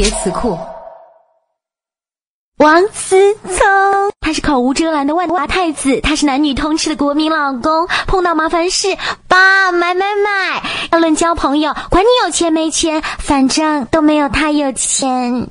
别词库王思聪。他是口无遮拦的万华太子他是男女通吃的国民老公碰到麻烦事爸买买买。要论交朋友管你有钱没钱反正都没有他有钱。